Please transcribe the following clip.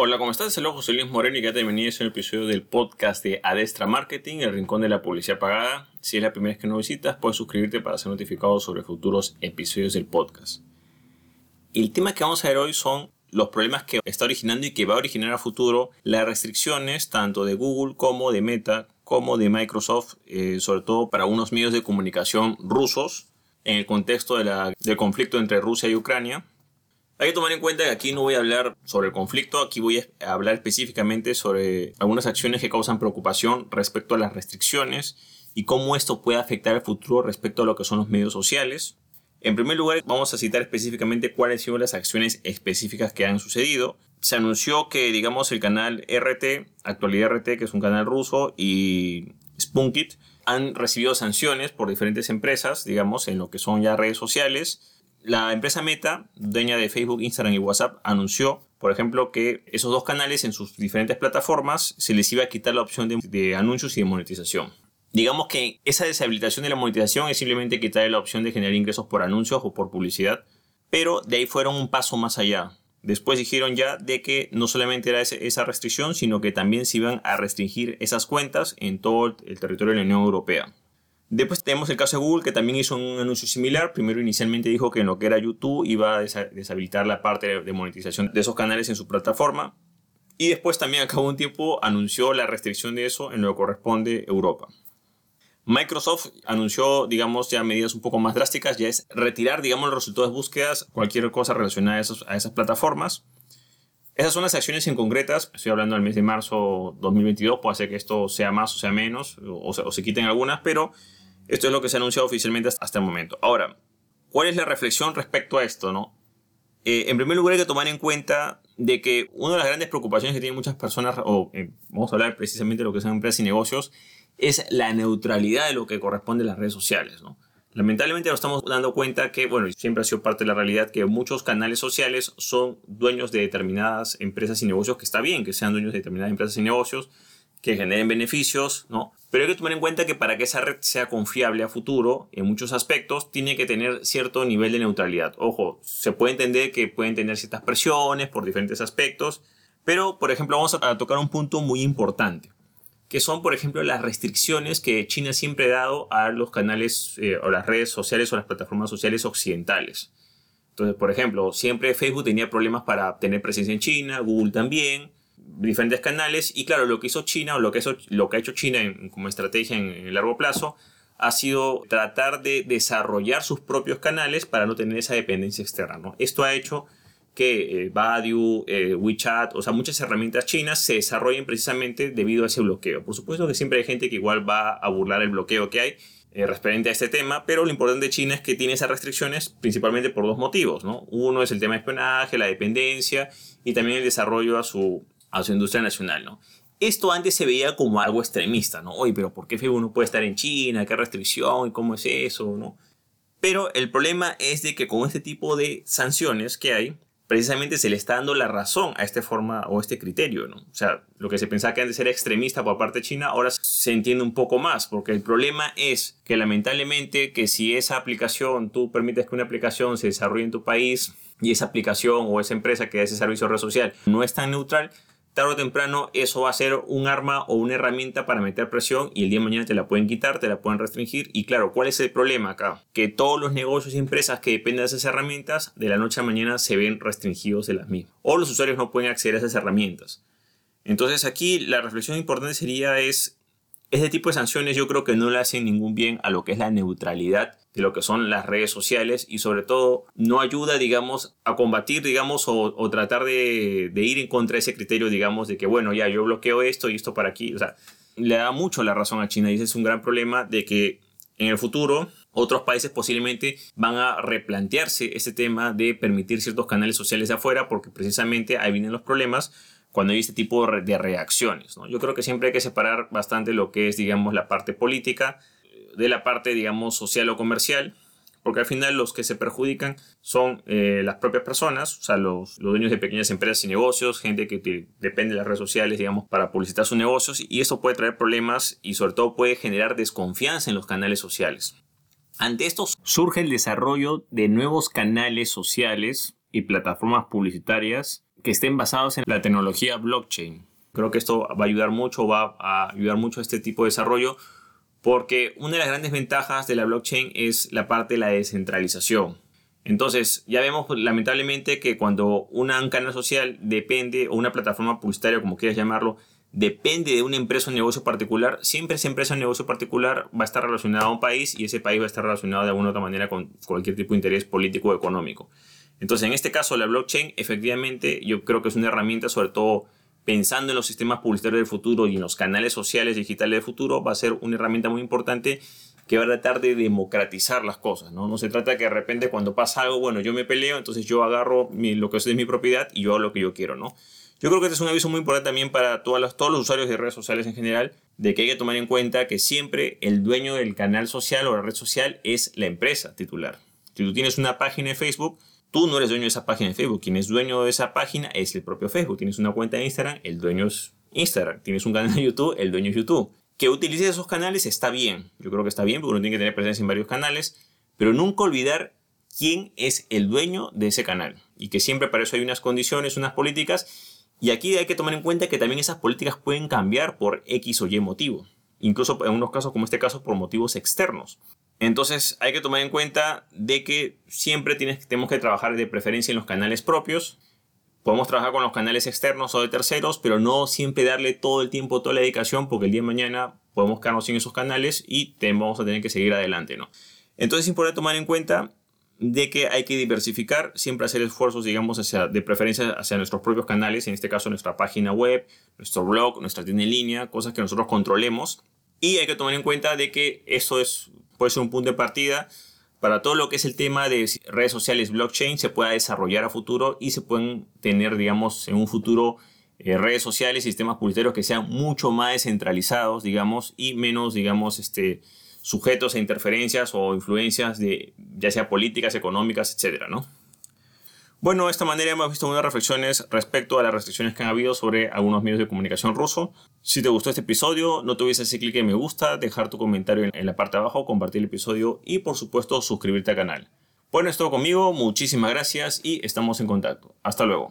Hola, ¿cómo estás? Saludos, José Luis Moreno y que te bienvenido a un episodio del podcast de Adestra Marketing, el rincón de la publicidad pagada. Si es la primera vez que nos visitas, puedes suscribirte para ser notificado sobre futuros episodios del podcast. El tema que vamos a ver hoy son los problemas que está originando y que va a originar a futuro las restricciones tanto de Google como de Meta como de Microsoft, eh, sobre todo para unos medios de comunicación rusos en el contexto del conflicto entre Rusia y Ucrania hay que tomar en cuenta que aquí no voy a hablar sobre el conflicto, aquí voy a hablar específicamente sobre algunas acciones que causan preocupación respecto a las restricciones y cómo esto puede afectar el futuro respecto a lo que son los medios sociales. En primer lugar, vamos a citar específicamente cuáles sido las acciones específicas que han sucedido. Se anunció que, digamos, el canal RT, Actualidad RT, que es un canal ruso, y Spunkit han recibido sanciones por diferentes empresas, digamos, en lo que son ya redes sociales la empresa Meta, dueña de Facebook, Instagram y WhatsApp, anunció, por ejemplo, que esos dos canales en sus diferentes plataformas se les iba a quitar la opción de, anuncios y de monetización. Digamos que esa deshabilitación de la monetización es simplemente quitar la opción de generar ingresos por anuncios o por publicidad, pero de ahí fueron un paso más allá. Después dijeron ya de que no solamente era esa restricción, sino que también se iban a restringir esas cuentas en todo el territorio de la Unión Europea. Después tenemos el caso de Google que también hizo un anuncio similar. Primero inicialmente dijo que en lo que era YouTube iba a deshabilitar la parte de monetización de esos canales en su plataforma. Y después también a cabo un tiempo anunció la restricción de eso en lo que corresponde Europa. Microsoft anunció, digamos, ya medidas un poco más drásticas, ya es retirar, digamos, los resultados de búsquedas, cualquier cosa relacionada a, a esas plataformas. Esas son las acciones en concretas, estoy hablando del mes de marzo 2022, puede ser que esto sea más o sea menos, o se quiten algunas, pero esto es lo que se ha anunciado oficialmente hasta el momento. Ahora, ¿cuál es la reflexión respecto a esto? No? Eh, en primer lugar hay que tomar en cuenta de que una de las grandes preocupaciones que tienen muchas personas, o eh, vamos a hablar precisamente de lo que son empresas y negocios, es la neutralidad de lo que corresponde a las redes sociales. ¿no? Lamentablemente nos estamos dando cuenta que, bueno, siempre ha sido parte de la realidad que muchos canales sociales son dueños de determinadas empresas y negocios, que está bien que sean dueños de determinadas empresas y negocios, que generen beneficios, ¿no? Pero hay que tomar en cuenta que para que esa red sea confiable a futuro, en muchos aspectos, tiene que tener cierto nivel de neutralidad. Ojo, se puede entender que pueden tener ciertas presiones por diferentes aspectos, pero, por ejemplo, vamos a tocar un punto muy importante, que son, por ejemplo, las restricciones que China siempre ha dado a los canales eh, o las redes sociales o las plataformas sociales occidentales. Entonces, por ejemplo, siempre Facebook tenía problemas para tener presencia en China, Google también, diferentes canales y claro, lo que hizo China o lo que, lo que ha hecho China como estrategia en, el largo plazo ha sido tratar de desarrollar sus propios canales para no tener esa dependencia externa. ¿no? Esto ha hecho que eh, Baidu, eh, WeChat, o sea, muchas herramientas chinas se desarrollen precisamente debido a ese bloqueo. Por supuesto que siempre hay gente que igual va a burlar el bloqueo que hay eh, referente a este tema, pero lo importante de China es que tiene esas restricciones principalmente por dos motivos. ¿no? Uno es el tema de espionaje, la dependencia y también el desarrollo a su, a su industria nacional, ¿no? Esto antes se veía como algo extremista, ¿no? Oye, pero ¿por qué Facebook no puede estar en China? ¿Qué restricción? ¿Y cómo es eso? ¿no? Pero el problema es de que con este tipo de sanciones que hay, precisamente se le está dando la razón a esta forma o este criterio, ¿no? O sea, lo que se pensaba que antes era extremista por parte de China, ahora se entiende un poco más, porque el problema es que lamentablemente que si esa aplicación, tú permites que una aplicación se desarrolle en tu país y esa aplicación o esa empresa que da ese servicio de red social no es tan neutral, tarde o temprano eso va a ser un arma o una herramienta para meter presión y el día de mañana te la pueden quitar, te la pueden restringir. Y claro, ¿cuál es el problema acá? Que todos los negocios y empresas que dependen de esas herramientas, de la noche a mañana se ven restringidos de las mismas. O los usuarios no pueden acceder a esas herramientas. Entonces aquí la reflexión importante sería es este tipo de sanciones yo creo que no le hacen ningún bien a lo que es la neutralidad de lo que son las redes sociales y sobre todo no ayuda, digamos, a combatir, digamos, o, tratar de, ir en contra de ese criterio, digamos, de que, bueno, ya yo bloqueo esto y esto para aquí. O sea, le da mucho la razón a China y ese es un gran problema de que en el futuro otros países posiblemente van a replantearse ese tema de permitir ciertos canales sociales de afuera porque precisamente ahí vienen los problemas cuando hay este tipo de reacciones. ¿no? Yo creo que siempre hay que separar bastante lo que es, digamos, la parte política de la parte, digamos, social o comercial, porque al final los que se perjudican son eh, las propias personas, o sea, los, dueños de pequeñas empresas y negocios, gente que depende de las redes sociales, digamos, para publicitar sus negocios, y eso puede traer problemas y sobre todo puede generar desconfianza en los canales sociales. Ante esto surge el desarrollo de nuevos canales sociales y plataformas publicitarias que estén basados en la tecnología blockchain. Creo que esto va a ayudar mucho, va a ayudar mucho a este tipo de desarrollo porque una de las grandes ventajas de la blockchain es la parte de la descentralización. Entonces, ya vemos pues, lamentablemente que cuando un canal social depende, o una plataforma publicitaria, como quieras llamarlo, depende de una empresa o negocio particular, siempre esa empresa o negocio particular va a estar relacionada a un país y ese país va a estar relacionado de alguna u otra manera con cualquier tipo de interés político o económico. Entonces, en este caso, la blockchain, efectivamente, yo creo que es una herramienta, sobre todo pensando en los sistemas publicitarios del futuro y en los canales sociales digitales del futuro, va a ser una herramienta muy importante que va a tratar de democratizar las cosas, ¿no? No se trata que de repente cuando pasa algo, bueno, yo me peleo, entonces yo agarro lo que es de mi propiedad y yo hago lo que yo quiero, ¿no? Yo creo que este es un aviso muy importante también para todas las, todos los usuarios de redes sociales en general, de que hay que tomar en cuenta que siempre el dueño del canal social o la red social es la empresa titular. Si tú tienes una página de Facebook, Tú no eres dueño de esa página de Facebook. Quien es dueño de esa página es el propio Facebook. Tienes una cuenta de Instagram, el dueño es Instagram. Tienes un canal de YouTube, el dueño es YouTube. Que utilices esos canales está bien. Yo creo que está bien porque uno tiene que tener presencia en varios canales. Pero nunca olvidar quién es el dueño de ese canal. Y que siempre para eso hay unas condiciones, unas políticas. Y aquí hay que tomar en cuenta que también esas políticas pueden cambiar por X o Y motivo. Incluso en unos casos como este caso por motivos externos. Entonces hay que tomar en cuenta de que siempre tienes, tenemos que trabajar de preferencia en los canales propios. Podemos trabajar con los canales externos o de terceros, pero no siempre darle todo el tiempo, toda la dedicación, porque el día de mañana podemos quedarnos sin esos canales y vamos a tener que seguir adelante, ¿no? Entonces es importante tomar en cuenta de que hay que diversificar, siempre hacer esfuerzos, digamos, hacia, de preferencia hacia nuestros propios canales, en este caso nuestra página web, nuestro blog, nuestra tienda en línea, cosas que nosotros controlemos. Y hay que tomar en cuenta de que eso es puede ser un punto de partida para todo lo que es el tema de redes sociales blockchain se pueda desarrollar a futuro y se pueden tener, digamos, en un futuro eh, redes sociales, sistemas publicitarios que sean mucho más descentralizados, digamos, y menos, digamos, este, sujetos a interferencias o influencias de ya sea políticas, económicas, etcétera, ¿no? Bueno, de esta manera hemos visto unas reflexiones respecto a las restricciones que han habido sobre algunos medios de comunicación ruso. Si te gustó este episodio, no te olvides hacer clic en me gusta, dejar tu comentario en la parte de abajo, compartir el episodio y por supuesto suscribirte al canal. Bueno, es todo conmigo, muchísimas gracias y estamos en contacto. Hasta luego.